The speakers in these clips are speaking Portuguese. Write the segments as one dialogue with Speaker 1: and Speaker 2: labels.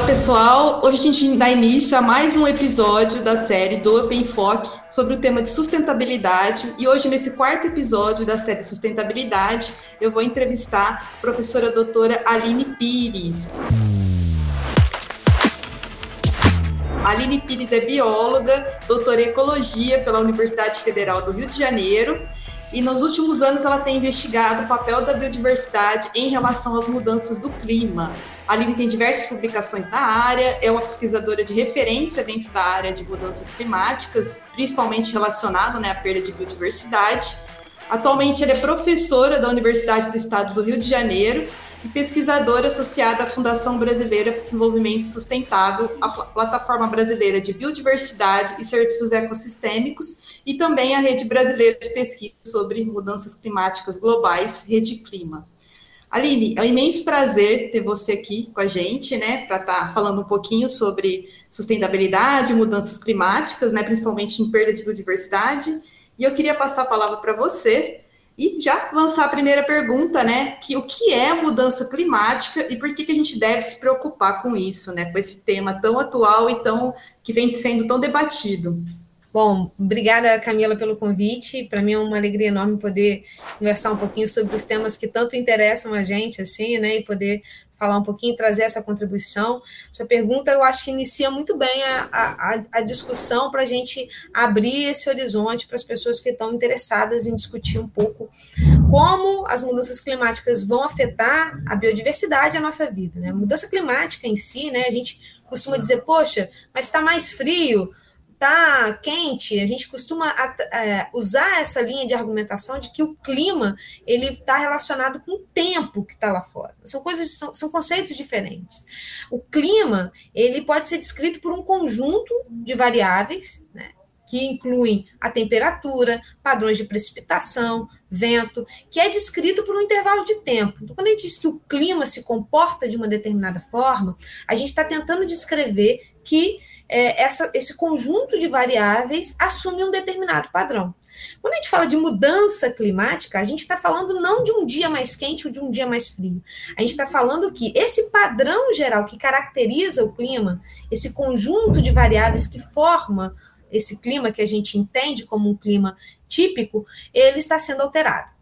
Speaker 1: Olá, pessoal. Hoje a gente dá início a mais um episódio da série do Up Enfoque sobre o tema de sustentabilidade. E hoje, nesse quarto episódio da série Sustentabilidade, eu vou entrevistar a professora doutora Aline Pires. Aline Pires é bióloga, doutora em ecologia pela Universidade Federal do Rio de Janeiro e nos últimos anos ela tem investigado o papel da biodiversidade em relação às mudanças do clima. A Aline tem diversas publicações na área, é uma pesquisadora de referência dentro da área de mudanças climáticas, principalmente relacionado né, à perda de biodiversidade. Atualmente ela é professora da Universidade do Estado do Rio de Janeiro e pesquisadora associada à Fundação Brasileira para o Desenvolvimento Sustentável, a Plataforma Brasileira de Biodiversidade e Serviços Ecossistêmicos, e também a Rede Brasileira de Pesquisa sobre Mudanças Climáticas Globais, Rede Clima. Aline, é um imenso prazer ter você aqui com a gente, né, para estar tá falando um pouquinho sobre sustentabilidade, mudanças climáticas, né, principalmente em perda de biodiversidade. E eu queria passar a palavra para você e já lançar a primeira pergunta, né? Que o que é mudança climática e por que, que a gente deve se preocupar com isso, né? Com esse tema tão atual e tão que vem sendo tão debatido.
Speaker 2: Bom, obrigada, Camila, pelo convite. Para mim é uma alegria enorme poder conversar um pouquinho sobre os temas que tanto interessam a gente, assim, né? E poder falar um pouquinho, trazer essa contribuição. Essa pergunta eu acho que inicia muito bem a, a, a discussão para a gente abrir esse horizonte para as pessoas que estão interessadas em discutir um pouco como as mudanças climáticas vão afetar a biodiversidade e a nossa vida. Né? Mudança climática em si, né, a gente costuma dizer, poxa, mas está mais frio, está quente, a gente costuma é, usar essa linha de argumentação de que o clima ele está relacionado com o tempo que está lá fora. São coisas, são, são, conceitos diferentes. O clima ele pode ser descrito por um conjunto de variáveis, né, que incluem a temperatura, padrões de precipitação, vento, que é descrito por um intervalo de tempo. Então, quando a gente diz que o clima se comporta de uma determinada forma, a gente está tentando descrever que é, essa, esse conjunto de variáveis assume um determinado padrão. Quando a gente fala de mudança climática, a gente está falando não de um dia mais quente ou de um dia mais frio. A gente está falando que esse padrão geral que caracteriza o clima, esse conjunto de variáveis que forma esse clima que a gente entende como um clima típico, ele está sendo alterado.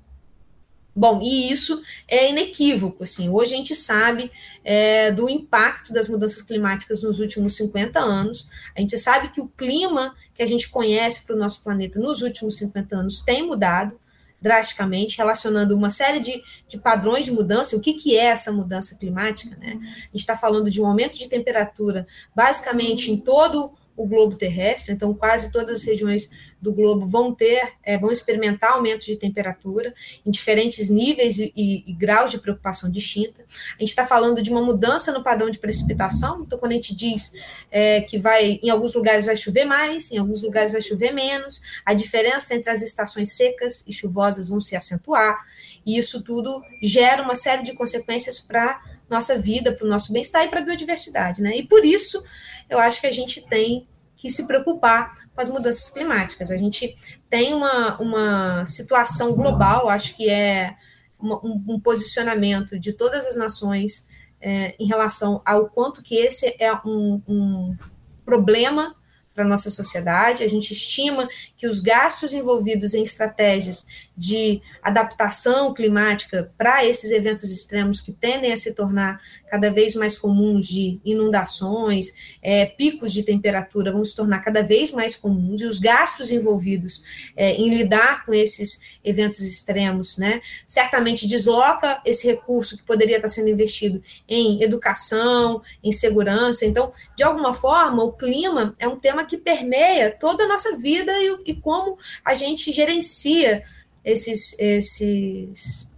Speaker 2: Bom, e isso é inequívoco, assim. Hoje a gente sabe é, do impacto das mudanças climáticas nos últimos 50 anos. A gente sabe que o clima que a gente conhece para o nosso planeta nos últimos 50 anos tem mudado drasticamente, relacionando uma série de, de padrões de mudança. O que, que é essa mudança climática? Né? A gente está falando de um aumento de temperatura, basicamente em todo o globo terrestre, então quase todas as regiões do globo vão ter, é, vão experimentar aumento de temperatura em diferentes níveis e, e, e graus de preocupação distinta. A gente está falando de uma mudança no padrão de precipitação, então quando a gente diz é, que vai, em alguns lugares vai chover mais, em alguns lugares vai chover menos, a diferença entre as estações secas e chuvosas vão se acentuar, e isso tudo gera uma série de consequências para nossa vida, para o nosso bem-estar e para a biodiversidade, né? E por isso eu acho que a gente tem que se preocupar com as mudanças climáticas. A gente tem uma, uma situação global, acho que é um, um, posicionamento de todas as nações é, em relação ao quanto que esse é um, um problema para a nossa sociedade. A gente estima que os gastos envolvidos em estratégias de adaptação climática para esses eventos extremos que tendem a se tornar cada vez mais comuns de inundações, é, picos de temperatura vão se tornar cada vez mais comuns, e os gastos envolvidos é, em lidar com esses eventos extremos, né, certamente desloca esse recurso que poderia estar sendo investido em educação, em segurança. Então, de alguma forma, o clima é um tema que permeia toda a nossa vida e, e como a gente gerencia esses, esses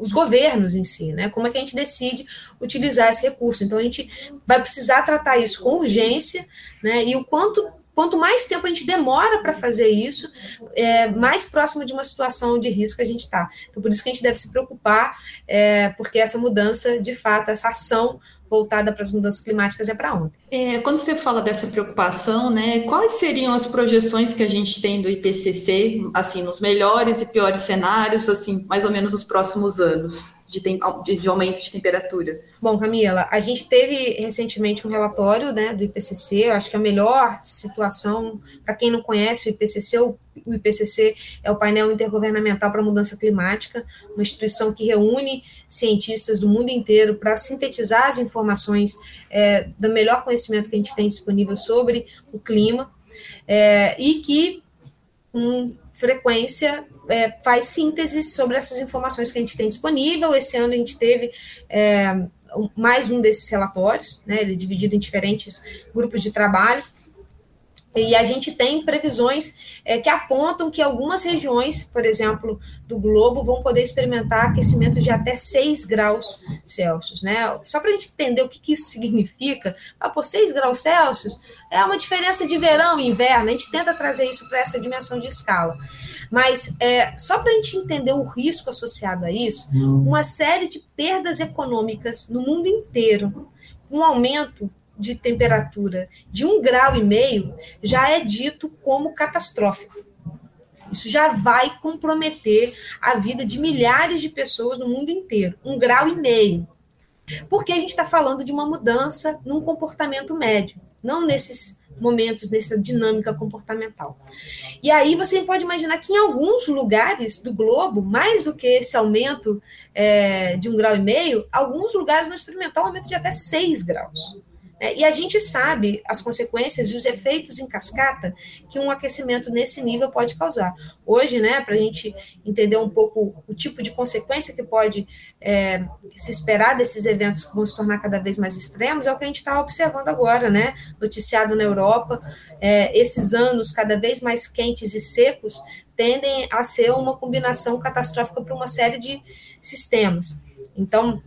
Speaker 2: os governos em si, né? Como é que a gente decide utilizar esse recurso? Então a gente vai precisar tratar isso com urgência, né? E o quanto quanto mais tempo a gente demora para fazer isso, é, mais próximo de uma situação de risco a gente está. Então, por isso que a gente deve se preocupar, é, porque essa mudança, de fato, essa ação voltada para as mudanças climáticas é para ontem.
Speaker 1: É, quando você fala dessa preocupação, né, quais seriam as projeções que a gente tem do IPCC, assim, nos melhores e piores cenários, assim, mais ou menos nos próximos anos? De, de, de, aumento de temperatura?
Speaker 2: Bom, Camila, a gente teve recentemente um relatório né, do IPCC, eu acho que a melhor situação, para quem não conhece o IPCC, o, o IPCC é o painel intergovernamental para a mudança climática, uma instituição que reúne cientistas do mundo inteiro para sintetizar as informações é, do melhor conhecimento que a gente tem disponível sobre o clima, é, e que, com frequência, é, faz síntese sobre essas informações que a gente tem disponível. Esse ano a gente teve é, mais um desses relatórios, né, ele é dividido em diferentes grupos de trabalho. E a gente tem previsões é, que apontam que algumas regiões, por exemplo, do globo, vão poder experimentar aquecimento de até 6 graus Celsius. Né? Só para a gente entender o que, que isso significa, ah, por 6 graus Celsius é uma diferença de verão e inverno, a gente tenta trazer isso para essa dimensão de escala. Mas é, só para a gente entender o risco associado a isso, uma série de perdas econômicas no mundo inteiro, um aumento de temperatura de um grau e meio já é dito como catastrófico. Isso já vai comprometer a vida de milhares de pessoas no mundo inteiro. Um grau e meio. Porque a gente está falando de uma mudança num comportamento médio, não nesses momentos dessa dinâmica comportamental. E aí você pode imaginar que em alguns lugares do globo, mais do que esse aumento é, de um grau e meio, alguns lugares vão experimentar um aumento de até 6 graus. É, e a gente sabe as consequências e os efeitos em cascata que um aquecimento nesse nível pode causar. Hoje, né, para a gente entender um pouco o tipo de consequência que pode é, se esperar desses eventos que vão se tornar cada vez mais extremos, é o que a gente está observando agora, né, noticiado na Europa. É, esses anos cada vez mais quentes e secos tendem a ser uma combinação catastrófica para uma série de sistemas. Então,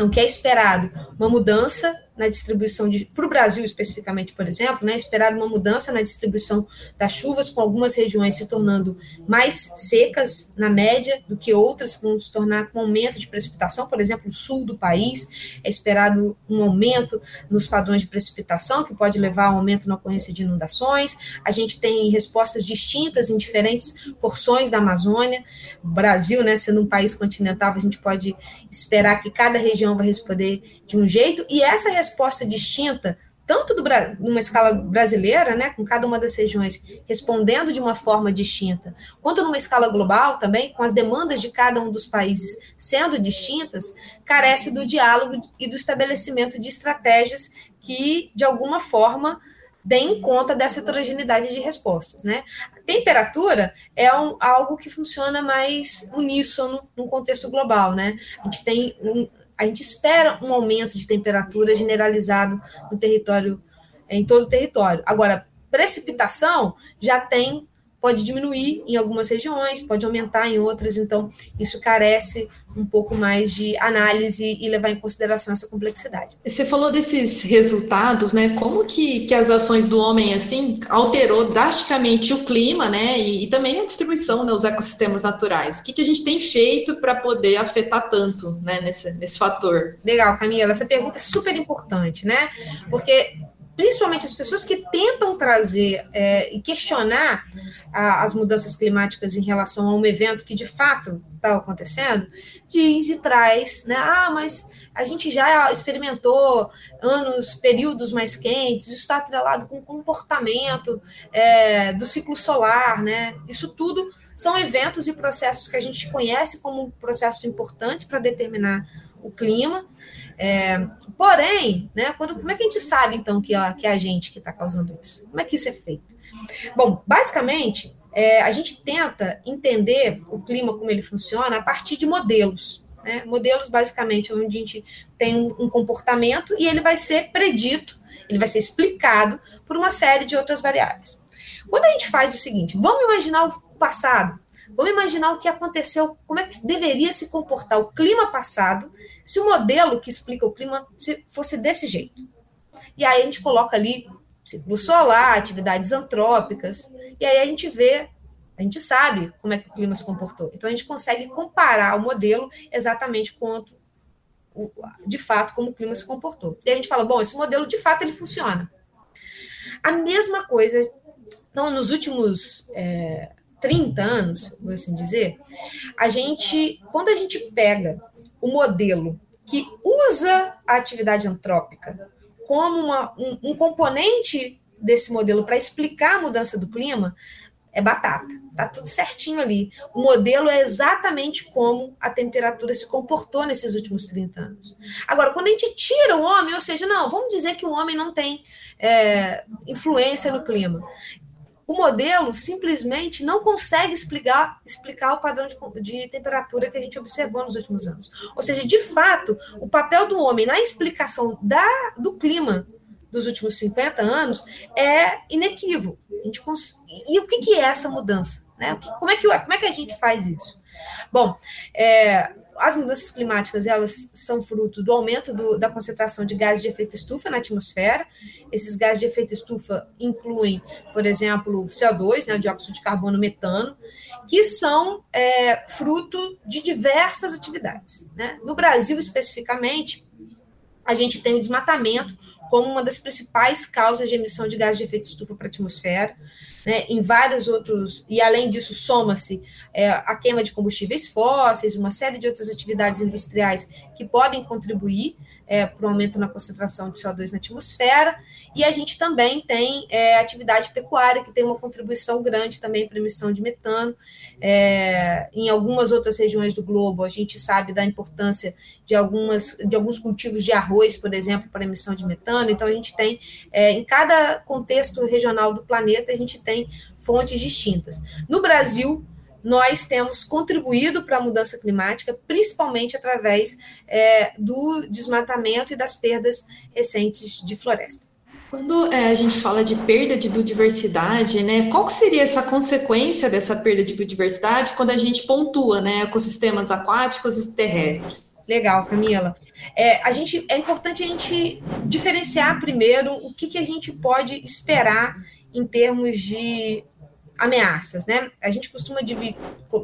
Speaker 2: o que é esperado? Uma mudança na distribuição de para o Brasil especificamente, por exemplo, né, esperado uma mudança na distribuição das chuvas, com algumas regiões se tornando mais secas na média do que outras, que vão se tornar com aumento de precipitação, por exemplo, o sul do país é esperado um aumento nos padrões de precipitação, que pode levar a um aumento na ocorrência de inundações. A gente tem respostas distintas em diferentes porções da Amazônia. O Brasil, né, sendo um país continental, a gente pode esperar que cada região vai responder de um jeito, e essa resposta distinta, tanto do, numa escala brasileira, né, com cada uma das regiões respondendo de uma forma distinta, quanto numa escala global também, com as demandas de cada um dos países sendo distintas, carece do diálogo e do estabelecimento de estratégias que, de alguma forma, deem conta dessa heterogeneidade de respostas, né? Temperatura é um, algo que funciona mais uníssono num contexto global, né? A gente tem um, a gente espera um aumento de temperatura generalizado no território, em todo o território. Agora, precipitação já tem pode diminuir em algumas regiões, pode aumentar em outras, então isso carece um pouco mais de análise e levar em consideração essa complexidade.
Speaker 1: Você falou desses resultados, né? Como que, que as ações do homem assim alterou drasticamente o clima, né? E, e também a distribuição dos né, ecossistemas naturais. O que, que a gente tem feito para poder afetar tanto, né? Nesse, nesse fator.
Speaker 2: Legal, Camila. Essa pergunta é super importante, né? Porque principalmente as pessoas que tentam trazer é, e questionar a, as mudanças climáticas em relação a um evento que de fato está acontecendo, diz e traz, né? Ah, mas a gente já experimentou anos, períodos mais quentes, isso está atrelado com o comportamento é, do ciclo solar, né? Isso tudo são eventos e processos que a gente conhece como processos importantes para determinar o clima. É, porém, né, quando, como é que a gente sabe, então, que, que é a gente que está causando isso? Como é que isso é feito? Bom, basicamente, é, a gente tenta entender o clima, como ele funciona, a partir de modelos. Né? Modelos, basicamente, onde a gente tem um, um comportamento e ele vai ser predito, ele vai ser explicado por uma série de outras variáveis. Quando a gente faz o seguinte, vamos imaginar o passado, vamos imaginar o que aconteceu, como é que deveria se comportar o clima passado se o modelo que explica o clima fosse desse jeito. E aí a gente coloca ali ciclo solar, atividades antrópicas, e aí a gente vê, a gente sabe como é que o clima se comportou. Então a gente consegue comparar o modelo exatamente quanto de fato, como o clima se comportou. E a gente fala, bom, esse modelo, de fato, ele funciona. A mesma coisa, então, nos últimos é, 30 anos, vou assim dizer, a gente, quando a gente pega o modelo que usa a atividade antrópica como uma, um, um componente desse modelo para explicar a mudança do clima, é batata. Tá tudo certinho ali. O modelo é exatamente como a temperatura se comportou nesses últimos 30 anos. Agora, quando a gente tira o homem, ou seja, não, vamos dizer que o homem não tem é, influência no clima. O modelo simplesmente não consegue explicar, explicar o padrão de, de temperatura que a gente observou nos últimos anos. Ou seja, de fato, o papel do homem na explicação da, do clima dos últimos 50 anos é inequívoco. A gente cons... E o que, é essa mudança? Né? Como, é que, como é que a gente faz isso? Bom, é, as mudanças climáticas elas são fruto do aumento do, da concentração de gases de efeito estufa na atmosfera. Esses gases de efeito estufa incluem, por exemplo, CO2, né, dióxido de carbono, metano, que são é, fruto de diversas atividades. Né? No Brasil, especificamente, a gente tem o desmatamento como uma das principais causas de emissão de gases de efeito estufa para a atmosfera. Né, em vários outros, e além disso, soma-se é, a queima de combustíveis fósseis, uma série de outras atividades industriais que podem contribuir é, para o aumento na concentração de CO2 na atmosfera, e a gente também tem é, atividade pecuária, que tem uma contribuição grande também para a emissão de metano. É, em algumas outras regiões do globo, a gente sabe da importância de, algumas, de alguns cultivos de arroz, por exemplo, para emissão de metano. Então, a gente tem, é, em cada contexto regional do planeta, a gente tem fontes distintas. No Brasil, nós temos contribuído para a mudança climática, principalmente através é, do desmatamento e das perdas recentes de floresta.
Speaker 1: Quando é, a gente fala de perda de biodiversidade, né, qual seria essa consequência dessa perda de biodiversidade quando a gente pontua né, ecossistemas aquáticos e terrestres?
Speaker 2: Legal, Camila. É, a gente, é importante a gente diferenciar primeiro o que, que a gente pode esperar em termos de ameaças, né? A gente costuma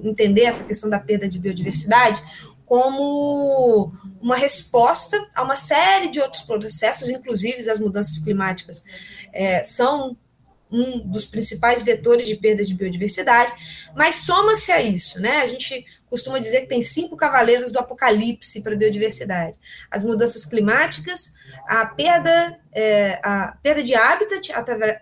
Speaker 2: entender essa questão da perda de biodiversidade como uma resposta a uma série de outros processos, inclusive as mudanças climáticas é, são um dos principais vetores de perda de biodiversidade, mas soma-se a isso, né? A gente costuma dizer que tem cinco cavaleiros do apocalipse para a biodiversidade: as mudanças climáticas, a perda, é, a perda de habitat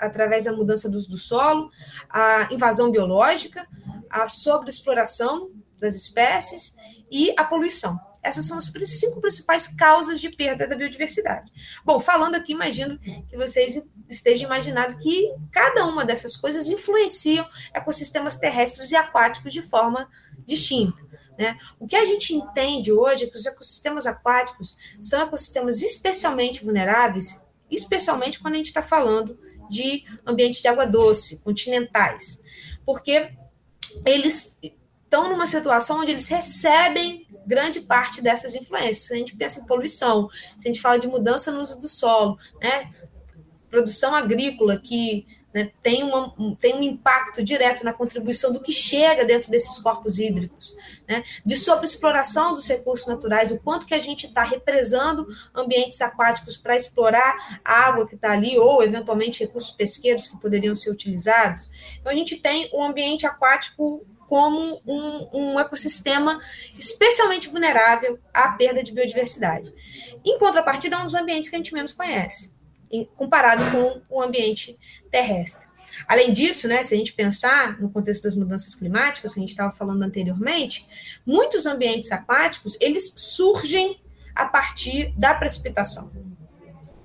Speaker 2: através da mudança do, do solo, a invasão biológica, a sobreexploração das espécies e a poluição. Essas são as cinco principais causas de perda da biodiversidade. Bom, falando aqui, imagino que vocês estejam imaginando que cada uma dessas coisas influenciam ecossistemas terrestres e aquáticos de forma distinta. Né? O que a gente entende hoje é que os ecossistemas aquáticos são ecossistemas especialmente vulneráveis, especialmente quando a gente está falando de ambientes de água doce, continentais, porque eles estão numa situação onde eles recebem grande parte dessas influências. Se a gente pensa em poluição, se a gente fala de mudança no uso do solo, né? produção agrícola que né, tem, uma, tem um impacto direto na contribuição do que chega dentro desses corpos hídricos, né, de sobreexploração dos recursos naturais, o quanto que a gente está represando ambientes aquáticos para explorar a água que está ali, ou eventualmente recursos pesqueiros que poderiam ser utilizados. Então, a gente tem um ambiente aquático como um, um ecossistema especialmente vulnerável à perda de biodiversidade. Em contrapartida, é um dos ambientes que a gente menos conhece comparado com o ambiente terrestre. Além disso, né, se a gente pensar no contexto das mudanças climáticas, que a gente estava falando anteriormente, muitos ambientes aquáticos, eles surgem a partir da precipitação.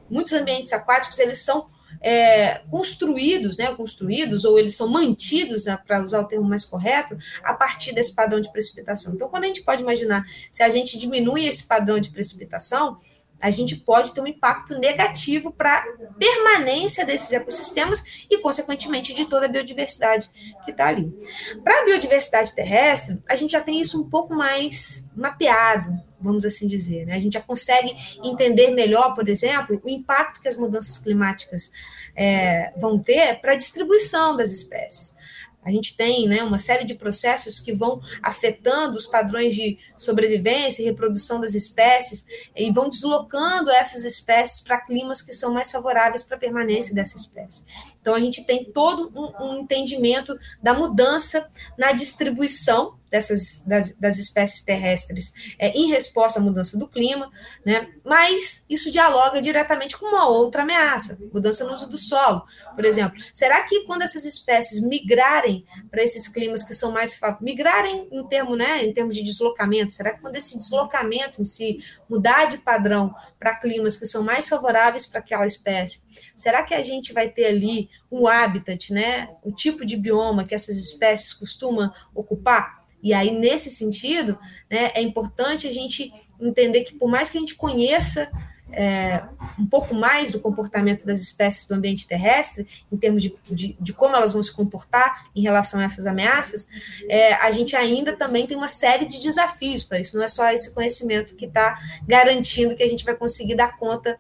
Speaker 2: Muitos ambientes aquáticos, eles são é, construídos, né, construídos, ou eles são mantidos, né, para usar o termo mais correto, a partir desse padrão de precipitação. Então, quando a gente pode imaginar, se a gente diminui esse padrão de precipitação, a gente pode ter um impacto negativo para a permanência desses ecossistemas e, consequentemente, de toda a biodiversidade que está ali. Para a biodiversidade terrestre, a gente já tem isso um pouco mais mapeado, vamos assim dizer. Né? A gente já consegue entender melhor, por exemplo, o impacto que as mudanças climáticas é, vão ter para a distribuição das espécies. A gente tem né, uma série de processos que vão afetando os padrões de sobrevivência e reprodução das espécies e vão deslocando essas espécies para climas que são mais favoráveis para a permanência dessa espécie. Então, a gente tem todo um, um entendimento da mudança na distribuição dessas das, das espécies terrestres é, em resposta à mudança do clima, né? Mas isso dialoga diretamente com uma outra ameaça, mudança no uso do solo, por exemplo. Será que quando essas espécies migrarem para esses climas que são mais migrarem em termo, né, em termos de deslocamento, será que quando esse deslocamento em si mudar de padrão para climas que são mais favoráveis para aquela espécie, será que a gente vai ter ali o habitat, né, o tipo de bioma que essas espécies costumam ocupar? E aí, nesse sentido, né, é importante a gente entender que, por mais que a gente conheça é, um pouco mais do comportamento das espécies do ambiente terrestre, em termos de, de, de como elas vão se comportar em relação a essas ameaças, é, a gente ainda também tem uma série de desafios para isso. Não é só esse conhecimento que está garantindo que a gente vai conseguir dar conta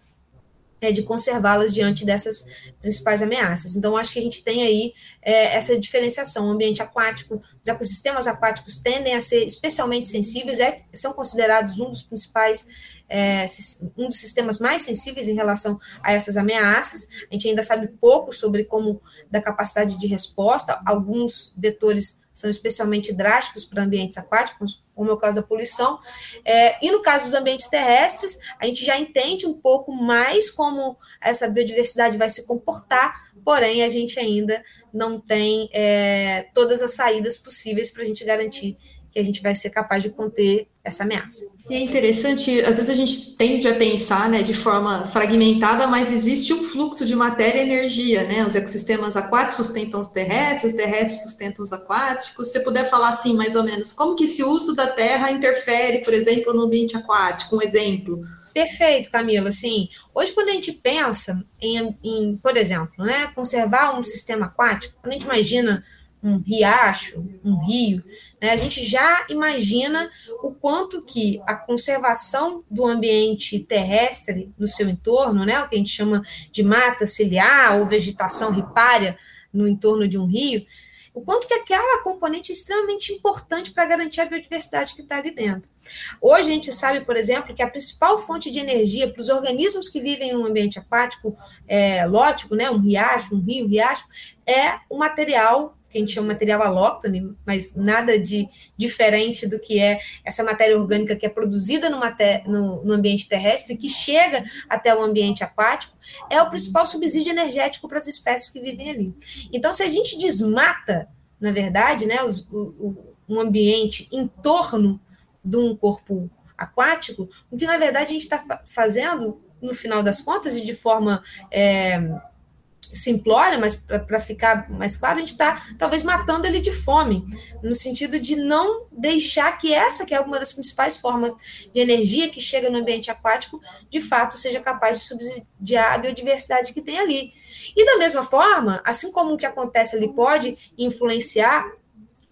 Speaker 2: é, de conservá-las diante dessas principais ameaças. Então, acho que a gente tem aí é, essa diferenciação. O ambiente aquático, os ecossistemas aquáticos tendem a ser especialmente sensíveis, é, são considerados um dos principais, é, um dos sistemas mais sensíveis em relação a essas ameaças. A gente ainda sabe pouco sobre como da capacidade de resposta. Alguns vetores são especialmente drásticos para ambientes aquáticos, como é o caso da poluição. É, e no caso dos ambientes terrestres, a gente já entende um pouco mais como essa biodiversidade vai se comportar, porém a gente ainda não tem é, todas as saídas possíveis para a gente garantir que a gente vai ser capaz de conter essa ameaça.
Speaker 1: E é interessante, às vezes a gente tende a pensar né, de forma fragmentada, mas existe um fluxo de matéria e energia, né? Os ecossistemas aquáticos sustentam os terrestres, os terrestres sustentam os aquáticos. Se você puder falar assim, mais ou menos, como que esse uso da terra interfere, por exemplo, no ambiente aquático? Um exemplo.
Speaker 2: Perfeito, Camila. Sim, hoje quando a gente pensa em, em, por exemplo, né, conservar um sistema aquático, quando a gente imagina um riacho, um rio, né, a gente já imagina o quanto que a conservação do ambiente terrestre no seu entorno, né, o que a gente chama de mata ciliar ou vegetação ripária no entorno de um rio, o quanto que aquela componente é extremamente importante para garantir a biodiversidade que está ali dentro. Hoje a gente sabe, por exemplo, que a principal fonte de energia para os organismos que vivem no ambiente aquático é, lótico, né, um riacho, um rio, um riacho, é o material que a gente chama material alóctone, mas nada de diferente do que é essa matéria orgânica que é produzida no, no, no, ambiente terrestre, que chega até o ambiente aquático, é o principal subsídio energético para as espécies que vivem ali. Então, se a gente desmata, na verdade, né, os, o, um ambiente em torno de um corpo aquático, o que na verdade a gente está fazendo, no final das contas, e de forma. É, simplória, mas para ficar mais claro, a gente está talvez matando ele de fome, no sentido de não deixar que essa, que é uma das principais formas de energia que chega no ambiente aquático, de fato seja capaz de subsidiar a biodiversidade que tem ali. E da mesma forma, assim como o que acontece ali pode influenciar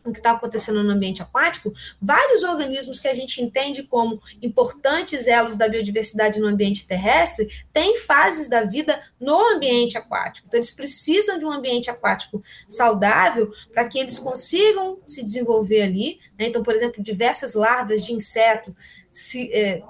Speaker 2: o que está acontecendo no ambiente aquático, vários organismos que a gente entende como importantes elos da biodiversidade no ambiente terrestre têm fases da vida no ambiente aquático. Então, eles precisam de um ambiente aquático saudável para que eles consigam se desenvolver ali. Né? Então, por exemplo, diversas larvas de inseto se. É,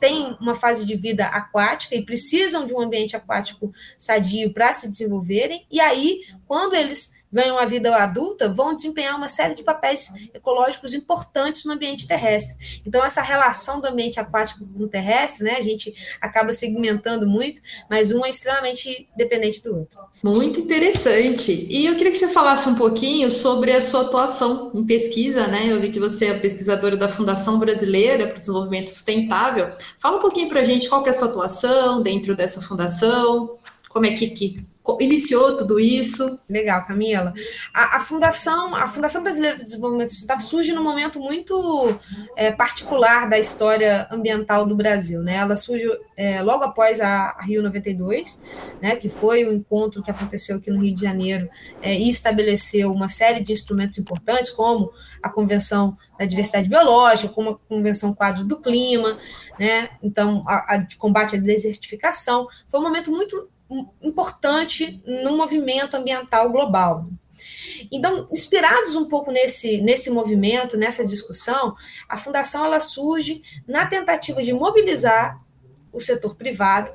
Speaker 2: têm uma fase de vida aquática e precisam de um ambiente aquático sadio para se desenvolverem, e aí, quando eles ganham a vida adulta, vão desempenhar uma série de papéis ecológicos importantes no ambiente terrestre. Então, essa relação do ambiente aquático com o terrestre, né, a gente acaba segmentando muito, mas um é extremamente dependente do outro.
Speaker 1: Muito interessante. E eu queria que você falasse um pouquinho sobre a sua atuação em pesquisa, né? Eu vi que você é pesquisadora da Fundação Brasileira para o Desenvolvimento Sustentável. Fala um pouquinho para a gente qual é a sua atuação dentro dessa fundação, como é que, que iniciou tudo isso.
Speaker 2: Legal, Camila. A, a, Fundação, a Fundação Brasileira de Desenvolvimento Sustentável surge num momento muito é, particular da história ambiental do Brasil. Né? Ela surge é, logo após a, a, Rio 92, né, que foi o encontro que aconteceu aqui no Rio de Janeiro é, e estabeleceu uma série de instrumentos importantes, como a Convenção da Diversidade Biológica, como a Convenção Quadro do Clima, né? então a, a de combate à desertificação. Foi um momento muito importante no movimento ambiental global. Então, inspirados um pouco nesse, nesse movimento, nessa discussão, a fundação ela surge na tentativa de mobilizar o setor privado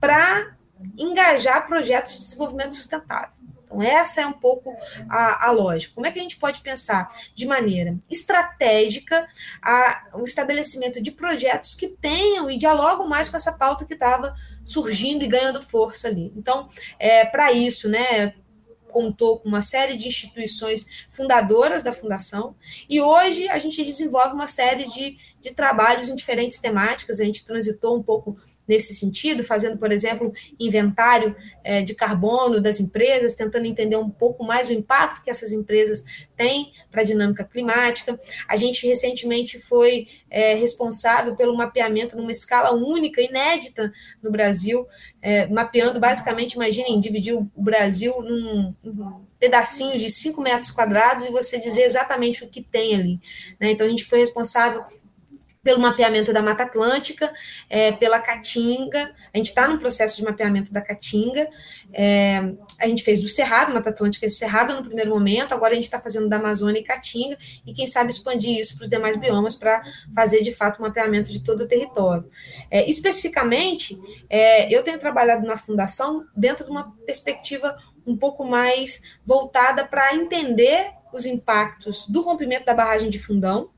Speaker 2: para engajar projetos de desenvolvimento sustentável. Então, essa é um pouco a, a, lógica. Como é que a gente pode pensar de maneira estratégica a, o estabelecimento de projetos que tenham e dialogam mais com essa pauta que estava surgindo e ganhando força ali? Então, é, para isso, né, contou com uma série de instituições fundadoras da fundação, e hoje a gente desenvolve uma série de, de trabalhos em diferentes temáticas, a gente transitou um pouco nesse sentido, fazendo, por exemplo, inventário é, de carbono das empresas, tentando entender um pouco mais o impacto que essas empresas têm para a dinâmica climática. A gente recentemente foi é, responsável pelo mapeamento numa escala única, inédita no Brasil, é, mapeando basicamente, imaginem, dividir o Brasil num, num pedacinhos de 5 metros quadrados e você dizer exatamente o que tem ali. Né? Então, a gente foi responsável pelo mapeamento da Mata Atlântica, é, pela Caatinga, a gente está no processo de mapeamento da Caatinga, é, a gente fez do Cerrado, Mata Atlântica e Cerrado no primeiro momento, agora a gente está fazendo da Amazônia e Caatinga, e quem sabe expandir isso para os demais biomas para fazer de fato o mapeamento de todo o território. É, especificamente, é, eu tenho trabalhado na Fundação dentro de uma perspectiva um pouco mais voltada para entender os impactos do rompimento da barragem de Fundão,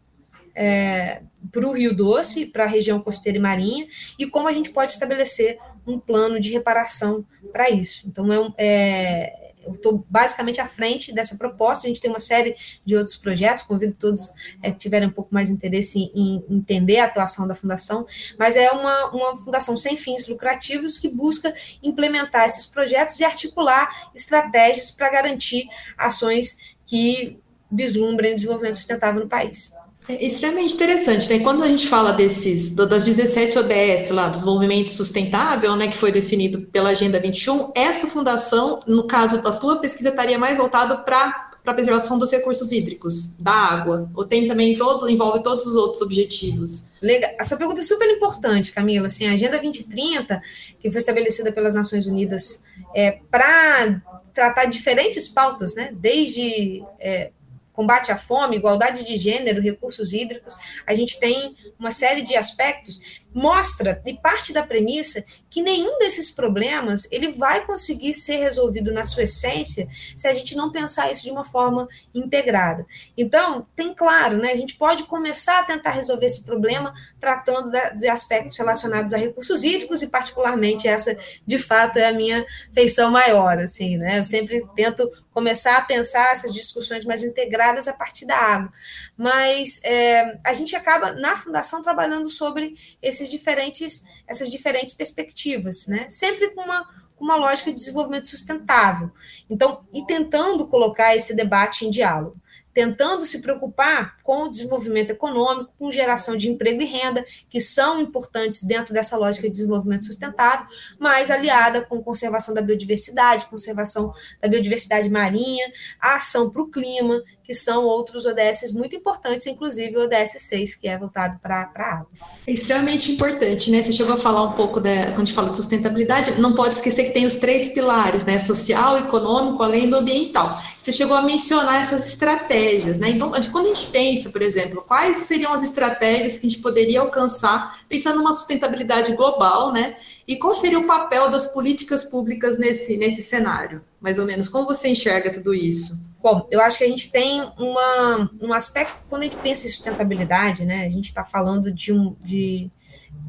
Speaker 2: é, para o Rio Doce, para a região costeira e marinha, e como a gente pode estabelecer um plano de reparação para isso. Então, é, é eu estou basicamente à frente dessa proposta. A gente tem uma série de outros projetos, convido todos é, que tiverem um pouco mais interesse em, em, entender a atuação da fundação, mas é uma, uma fundação sem fins lucrativos que busca implementar esses projetos e articular estratégias para garantir ações que vislumbrem desenvolvimento sustentável no país.
Speaker 1: É extremamente interessante, né? Quando a gente fala desses, das 17 ODS lá, desenvolvimento sustentável, né, que foi definido pela Agenda 21, essa fundação, no caso da tua pesquisa, estaria mais voltada para a preservação dos recursos hídricos, da água, ou tem também todo, envolve todos os outros objetivos?
Speaker 2: Legal. A sua pergunta é super importante, Camila. Assim, a Agenda 2030, que foi estabelecida pelas Nações Unidas é, para tratar diferentes pautas, né? Desde é, combate à fome, igualdade de gênero, recursos hídricos, a gente tem uma série de aspectos mostra e parte da premissa que nenhum desses problemas ele vai conseguir ser resolvido na sua essência se a gente não pensar isso de uma forma integrada. Então, tem claro, né, a gente pode começar a tentar resolver esse problema tratando de aspectos relacionados a recursos hídricos e particularmente essa, de fato, é a minha feição maior, assim, né? Eu sempre tento começar a pensar essas discussões mais integradas a partir da água. Mas é, a gente acaba, na fundação, trabalhando sobre esses diferentes, essas diferentes perspectivas, né? Sempre com uma, com uma lógica de desenvolvimento sustentável. Então, e tentando colocar esse debate em diálogo tentando se preocupar com o desenvolvimento econômico, com geração de emprego e renda, que são importantes dentro dessa lógica de desenvolvimento sustentável, mas aliada com conservação da biodiversidade, conservação da biodiversidade marinha, a ação para o clima, que são outros ODS muito importantes, inclusive o ODS 6, que é voltado para a água.
Speaker 1: É extremamente importante, né? Você chegou a falar um pouco, da, quando a gente fala de sustentabilidade, não pode esquecer que tem os três pilares, né? Social, econômico, além do ambiental. Você chegou a mencionar essas estratégias, né? Então, quando a gente pensa, por exemplo, quais seriam as estratégias que a gente poderia alcançar pensando numa sustentabilidade global, né? E qual seria o papel das políticas públicas nesse, nesse cenário? Mais ou menos, como você enxerga tudo isso?
Speaker 2: Bom, eu acho que a gente tem uma, um aspecto, quando a gente pensa em sustentabilidade, né, a gente está falando de, um, de,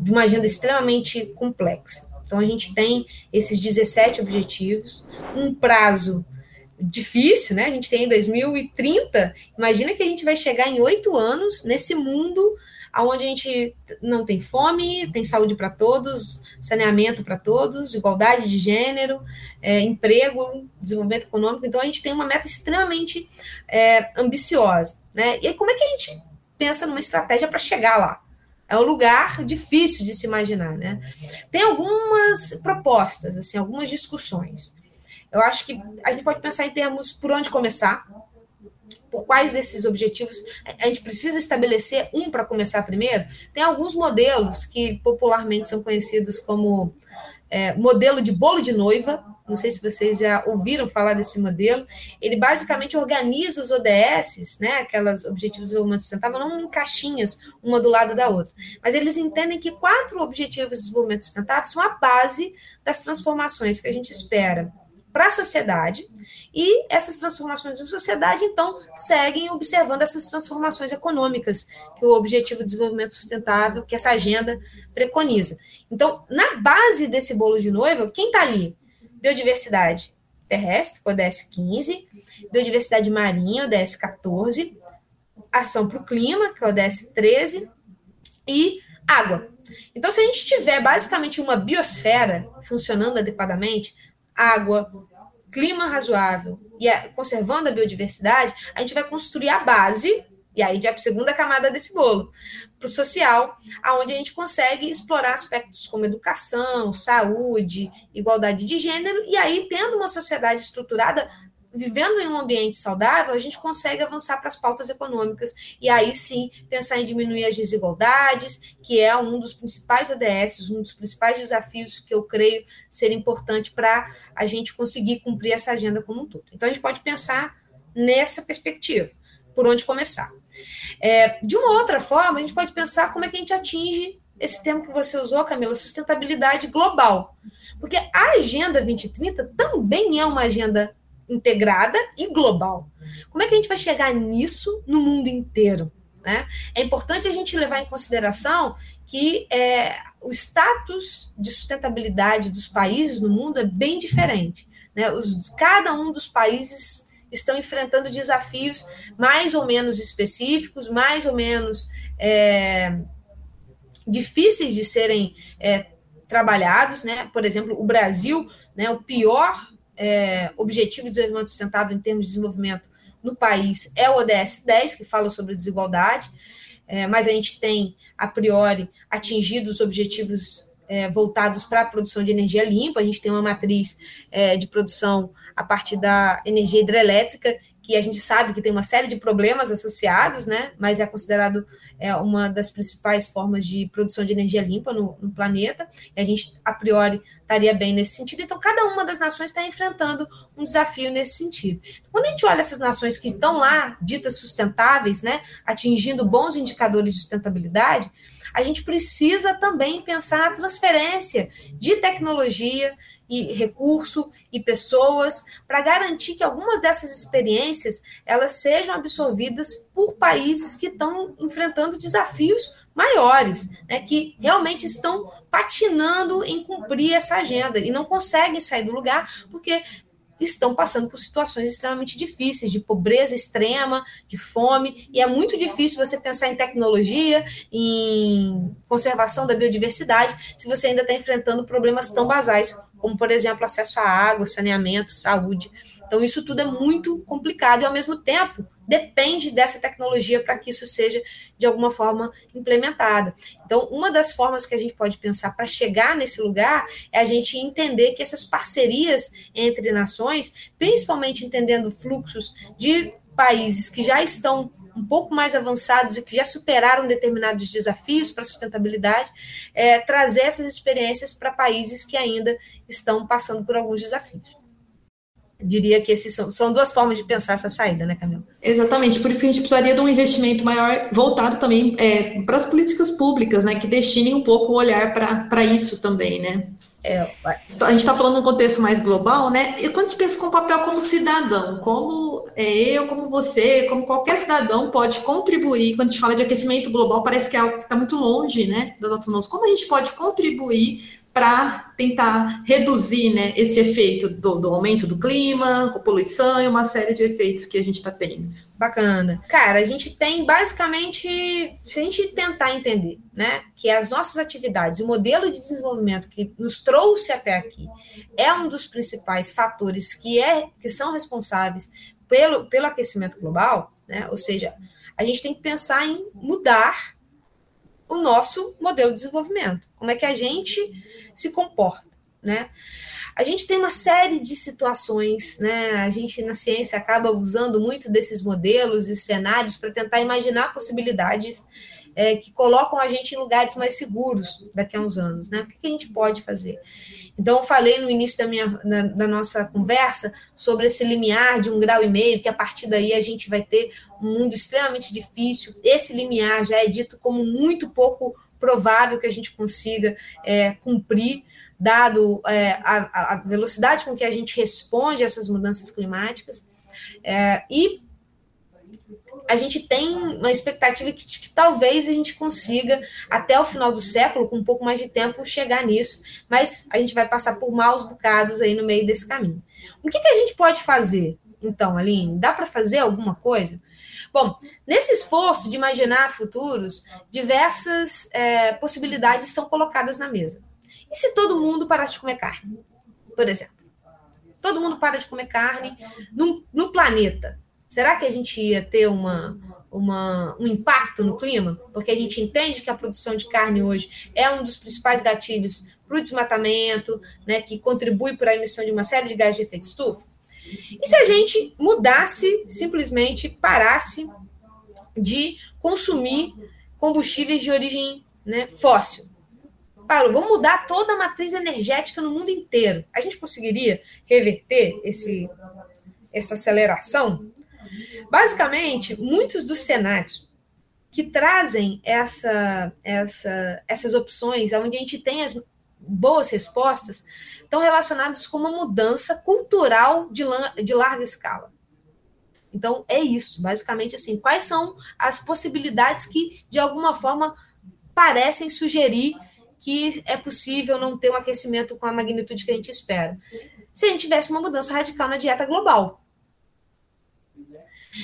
Speaker 2: de uma agenda extremamente complexa. Então, a gente tem esses 17 objetivos, um prazo difícil, né? A gente tem em 2030. Imagina que a gente vai chegar em oito anos nesse mundo onde a gente não tem fome, tem saúde para todos, saneamento para todos, igualdade de gênero, é, emprego, desenvolvimento econômico. Então, a gente tem uma meta extremamente é, ambiciosa. Né? E aí, como é que a gente pensa numa estratégia para chegar lá? É um lugar difícil de se imaginar, né? Tem algumas propostas, assim, algumas discussões. Eu acho que a gente pode pensar em termos por onde começar, por quais desses objetivos. A gente precisa estabelecer um para começar primeiro. Tem alguns modelos que popularmente são conhecidos como é, modelo de bolo de noiva, não sei se vocês já ouviram falar desse modelo, ele basicamente organiza os ODS, né, aquelas Objetivos de Desenvolvimento Sustentável, não em caixinhas, uma do lado da outra, mas eles entendem que quatro Objetivos de Desenvolvimento Sustentável são a base das transformações que a gente espera para a sociedade, e essas transformações na sociedade, então, seguem observando essas transformações econômicas que o Objetivo de Desenvolvimento Sustentável, que essa agenda preconiza. Então, na base desse bolo de noiva, quem está ali? Biodiversidade terrestre, ODS 15, biodiversidade marinha, ODS 14, ação para o clima, que é o ODS 13, e água. Então, se a gente tiver basicamente uma biosfera funcionando adequadamente, água, clima razoável e a, conservando a biodiversidade, a gente vai construir a base, e aí já a segunda camada desse bolo, para o social, aonde a gente consegue explorar aspectos como educação, saúde, igualdade de gênero, e aí, tendo uma sociedade estruturada, vivendo em um ambiente saudável, a gente consegue avançar para as pautas econômicas e aí sim pensar em diminuir as desigualdades, que é um dos principais ODS, um dos principais desafios que eu creio ser importante para a gente conseguir cumprir essa agenda como um todo. Então a gente pode pensar nessa perspectiva, por onde começar. É, de uma outra forma, a gente pode pensar como é que a gente atinge esse termo que você usou, Camila, sustentabilidade global. Porque a Agenda 2030 também é uma agenda integrada e global. Como é que a gente vai chegar nisso no mundo inteiro? Né? É importante a gente levar em consideração que é, o status de sustentabilidade dos países no mundo é bem diferente. Né? Os, cada um dos países estão enfrentando desafios mais ou menos específicos, mais ou menos é, difíceis de serem é, trabalhados. Né? Por exemplo, o Brasil, né, o pior é, Objetivo de Desenvolvimento Sustentável em termos de desenvolvimento no país é o ODS 10, que fala sobre desigualdade, é, mas a gente tem, a priori, atingido os objetivos é, voltados para a produção de energia limpa, a gente tem uma matriz é, de produção a partir da energia hidrelétrica, que a gente sabe que tem uma série de problemas associados, né? Mas é considerado é, uma das principais formas de produção de energia limpa no, no planeta. E a gente, a priori, estaria bem nesse sentido. Então, cada uma das nações está enfrentando um desafio nesse sentido. Quando a gente olha essas nações que estão lá, ditas sustentáveis, né? Atingindo bons indicadores de sustentabilidade, a gente precisa também pensar na transferência de tecnologia, e recurso e pessoas para garantir que algumas dessas experiências elas sejam absorvidas por países que estão enfrentando desafios maiores, né, que realmente estão patinando em cumprir essa agenda e não conseguem sair do lugar porque estão passando por situações extremamente difíceis, de pobreza extrema, de fome, e é muito difícil você pensar em tecnologia, em conservação da biodiversidade, se você ainda está enfrentando problemas tão basais, como, por exemplo, acesso à água, saneamento, saúde. Então, isso tudo é muito complicado e, ao mesmo tempo, depende dessa tecnologia para que isso seja, de alguma forma, implementada. Então, uma das formas que a gente pode pensar para chegar nesse lugar é a gente entender que essas parcerias entre nações, principalmente entendendo fluxos de países que já estão um pouco mais avançados e que já superaram determinados desafios para a sustentabilidade, é, trazer essas experiências para países que ainda estão passando por alguns desafios diria que esses são, são duas formas de pensar essa saída, né, Camila?
Speaker 1: Exatamente, por isso que a gente precisaria de um investimento maior voltado também é, para as políticas públicas, né, que destinem um pouco o olhar para isso também, né? É, a gente está falando num contexto mais global, né? E quando a gente pensa com o papel como cidadão, como é, eu, como você, como qualquer cidadão pode contribuir, quando a gente fala de aquecimento global, parece que é algo que está muito longe, né, das nossas como a gente pode contribuir para tentar reduzir né, esse efeito do, do, aumento do clima, com poluição e uma série de efeitos que a gente está tendo.
Speaker 2: Bacana. Cara, a gente tem basicamente, se a gente tentar entender, né, que as nossas atividades, o modelo de desenvolvimento que nos trouxe até aqui, é um dos principais fatores que, é, que são responsáveis pelo, pelo aquecimento global, né, ou seja, a gente tem que pensar em mudar o nosso modelo de desenvolvimento. Como é que a gente se comporta, né? A gente tem uma série de situações, né? A gente na ciência acaba usando muito desses modelos e cenários para tentar imaginar possibilidades é, que colocam a gente em lugares mais seguros daqui a uns anos, né? O que, a gente pode fazer? Então, eu falei no início da, minha, na, da nossa conversa sobre esse limiar de um grau e meio, que a partir daí a gente vai ter um mundo extremamente difícil. Esse limiar já é dito como muito pouco provável que a gente consiga é, cumprir, dado é, a, a, velocidade com que a gente responde a essas mudanças climáticas. É, e a gente tem uma expectativa que, que, talvez a gente consiga, até o final do século, com um pouco mais de tempo, chegar nisso, mas a gente vai passar por maus bocados aí no meio desse caminho. O que, que a gente pode fazer, então, Aline? Dá para fazer alguma coisa? Bom, nesse esforço de imaginar futuros, diversas é, possibilidades são colocadas na mesa. E se todo mundo parasse de comer carne, por exemplo? Todo mundo para de comer carne no, no planeta será que a gente ia ter uma, uma, um impacto no clima? Porque a gente entende que a produção de carne hoje é um dos principais gatilhos para o desmatamento, né, que contribui para a emissão de uma série de gases de efeito estufa. E se a gente mudasse, simplesmente parasse de consumir combustíveis de origem né, fóssil? Paulo, vamos mudar toda a matriz energética no mundo inteiro. A gente conseguiria reverter esse, essa aceleração? Basicamente, muitos dos cenários que trazem essa, essa, essas opções, onde a gente tem as boas respostas, estão relacionados com uma mudança cultural de, de larga escala. Então, é isso, basicamente assim. Quais são as possibilidades que, de alguma forma, parecem sugerir que é possível não ter um aquecimento com a magnitude que a gente espera? Se a gente tivesse uma mudança radical na dieta global.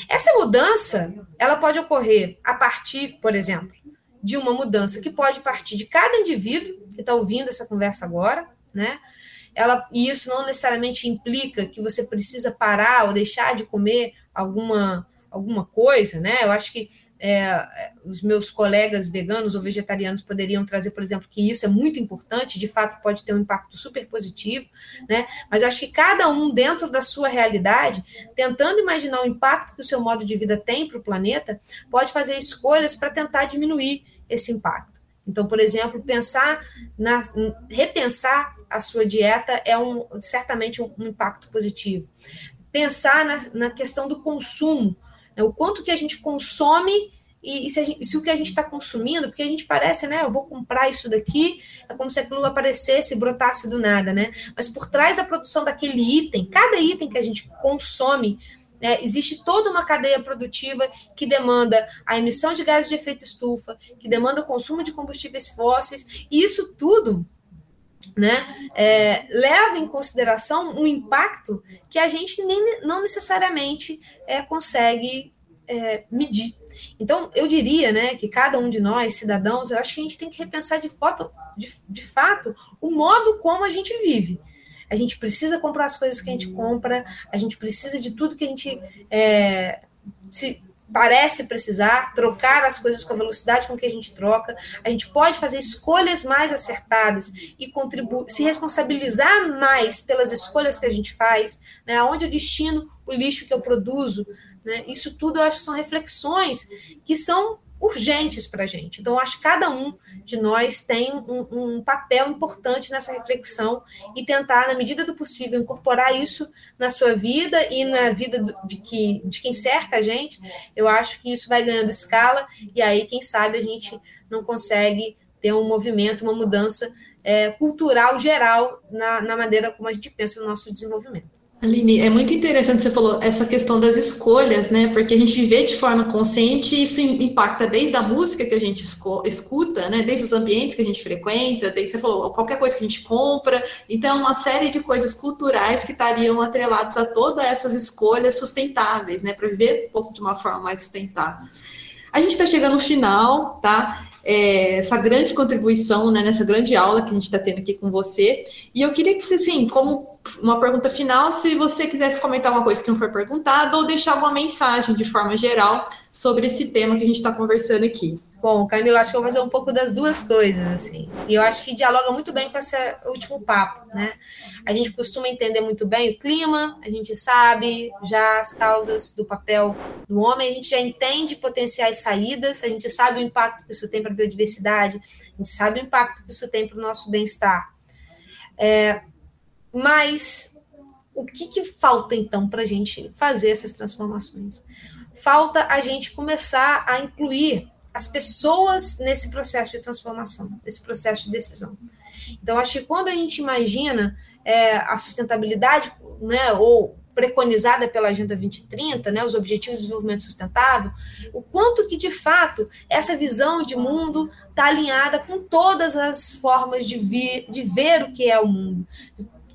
Speaker 2: Essa mudança, ela pode ocorrer a partir, por exemplo, de uma mudança que pode partir de cada indivíduo que está ouvindo essa conversa agora, né? Ela, e isso não necessariamente implica que você precisa parar ou deixar de comer alguma, alguma coisa, né? Eu acho que é, os meus colegas veganos ou vegetarianos poderiam trazer, por exemplo, que isso é muito importante, de fato pode ter um impacto super positivo, né? Mas acho que cada um, dentro da sua realidade, tentando imaginar o impacto que o seu modo de vida tem para o planeta, pode fazer escolhas para tentar diminuir esse impacto. Então, por exemplo, pensar na, repensar a sua dieta é um, certamente um, um impacto positivo. Pensar na, na questão do consumo, né? o quanto que a gente consome e, e se, gente, se, o que a gente está consumindo, porque a gente parece, né? Eu vou comprar isso daqui, é como se aquilo aparecesse brotasse do nada, né? Mas por trás da produção daquele item, cada item que a gente consome, né, existe toda uma cadeia produtiva que demanda a emissão de gases de efeito estufa, que demanda o consumo de combustíveis fósseis, e isso tudo né, é, leva em consideração um impacto que a gente nem, não necessariamente é, consegue é, medir. Então, eu diria né, que cada um de nós, cidadãos, eu acho que a gente tem que repensar de, foto, de, de fato o modo como a gente vive. A gente precisa comprar as coisas que a gente compra, a gente precisa de tudo que a gente é, se parece precisar, trocar as coisas com a velocidade com que a gente troca. A gente pode fazer escolhas mais acertadas e contribuir, se responsabilizar mais pelas escolhas que a gente faz, né? Aonde eu destino o lixo que eu produzo, né? Isso tudo eu acho que são reflexões que são urgentes para a gente. Então, acho que cada um de nós tem um, um, papel importante nessa reflexão e tentar, na medida do possível, incorporar isso na sua vida e na vida do, de, que, de quem cerca a gente. Eu acho que isso vai ganhando escala e aí, quem sabe, a gente não consegue ter um movimento, uma mudança é, cultural geral na, na maneira como a gente pensa no nosso desenvolvimento.
Speaker 1: Aline, é muito interessante você falou essa questão das escolhas, né? Porque a gente vê de forma consciente, isso impacta desde a música que a gente escuta, né? Desde os ambientes que a gente frequenta, desde você falou qualquer coisa que a gente compra. Então, uma série de coisas culturais que estariam atrelados a todas essas escolhas sustentáveis, né? Para viver um pouco de uma forma mais sustentável. A gente está chegando no final, tá? é, essa grande contribuição, né, nessa grande aula que a gente está tendo aqui com você. E eu queria que você, assim, como uma pergunta final, se você quisesse comentar uma coisa que não foi perguntada ou deixar alguma mensagem de forma geral sobre esse tema que a gente está conversando aqui.
Speaker 2: Bom, Camila, acho que eu vou fazer um pouco das duas coisas, assim. E eu acho que dialoga muito bem com esse último papo, né? A gente costuma entender muito bem o clima, a gente sabe já as causas do papel do homem, a gente já entende potenciais saídas, a gente sabe o impacto que isso tem para a biodiversidade, a gente sabe o impacto que isso tem para o nosso bem-estar. É, mas o que, que falta, então, para a gente fazer essas transformações? Falta a gente começar a incluir as pessoas nesse processo de transformação, nesse processo de decisão. Então, acho que quando a gente imagina é, a sustentabilidade, né, ou preconizada pela Agenda 2030, né, os Objetivos de Desenvolvimento Sustentável, o quanto que, de fato, essa visão de mundo está alinhada com todas as formas de, vir, de ver o que é o mundo,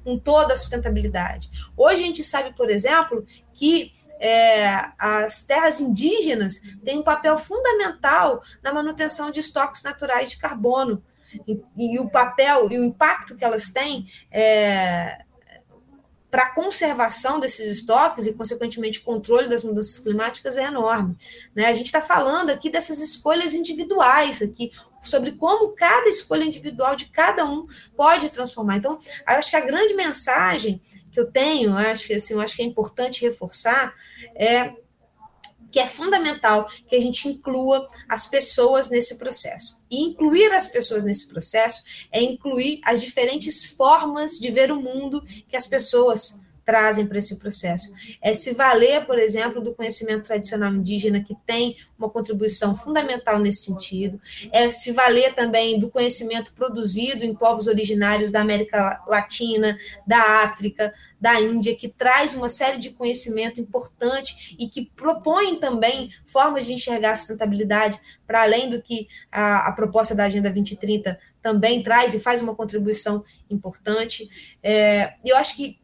Speaker 2: com toda a sustentabilidade. Hoje a gente sabe, por exemplo, que é, as terras indígenas têm um papel fundamental na manutenção de estoques naturais de carbono. E, e o papel e o impacto que elas têm é, para a conservação desses estoques e, consequentemente, controle das mudanças climáticas é enorme. Né? A gente está falando aqui dessas escolhas individuais aqui, sobre como cada escolha individual de cada um pode transformar. Então, acho que a grande mensagem que eu tenho, acho que assim, acho que é importante reforçar, é que é fundamental que a gente inclua as pessoas nesse processo. E incluir as pessoas nesse processo é incluir as diferentes formas de ver o mundo que as pessoas trazem para esse processo. É se valer, por exemplo, do conhecimento tradicional indígena, que tem uma contribuição fundamental nesse sentido, é se valer também do conhecimento produzido em povos originários da América Latina, da África, da Índia, que traz uma série de conhecimento importante e que propõe também formas de enxergar a sustentabilidade para além do que a, a, proposta da Agenda 2030 também traz e faz uma contribuição importante. É, eu acho que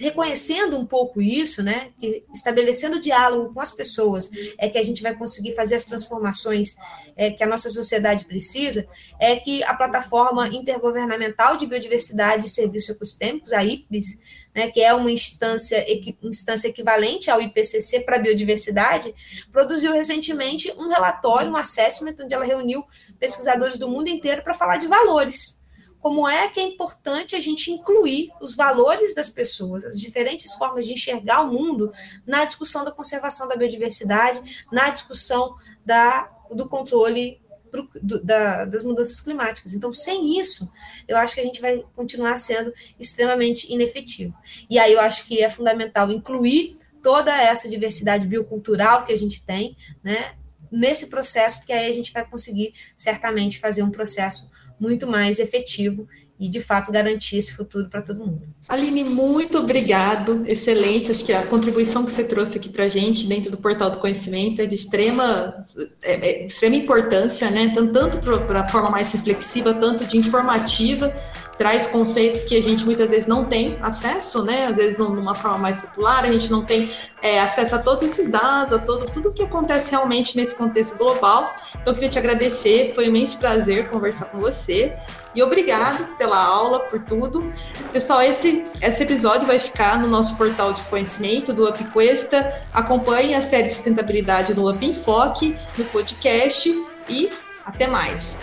Speaker 2: reconhecendo um pouco isso, né, que estabelecendo diálogo com as pessoas é que a gente vai conseguir fazer as transformações é, que a nossa sociedade precisa, é que a plataforma intergovernamental de biodiversidade e serviços ecosistêmicos, a IPBIS, né, que é uma instância, instância equivalente ao IPCC para biodiversidade, produziu recentemente um relatório, um assessment, onde ela reuniu pesquisadores do mundo inteiro para falar de valores como é que é importante a gente incluir os valores das pessoas, as diferentes formas de enxergar o mundo na discussão da conservação da biodiversidade, na discussão da, do controle pro, do, da, das mudanças climáticas. Então, sem isso, eu acho que a gente vai continuar sendo extremamente inefetivo. E aí eu acho que é fundamental incluir toda essa diversidade biocultural que a gente tem, né, nesse processo, porque aí a gente vai conseguir certamente fazer um processo muito mais efetivo e, de fato, garantir esse futuro para todo mundo.
Speaker 1: Aline, muito obrigado, excelente. Acho que a contribuição que você trouxe aqui para a gente dentro do Portal do Conhecimento é de extrema, é, é de extrema importância, né? Tanto para a forma mais reflexiva, tanto de informativa, traz conceitos que a gente muitas vezes não tem acesso, né? Às vezes numa forma mais popular, a gente não tem é, acesso a todos esses dados, a todo, tudo o que acontece realmente nesse contexto global. Então, eu queria te agradecer, foi um imenso prazer conversar com você. E obrigado pela aula, por tudo. Pessoal, esse, esse episódio vai ficar no nosso portal de conhecimento do UpQuesta. Acompanhe a série de sustentabilidade no Up Enfoque, no podcast e até mais.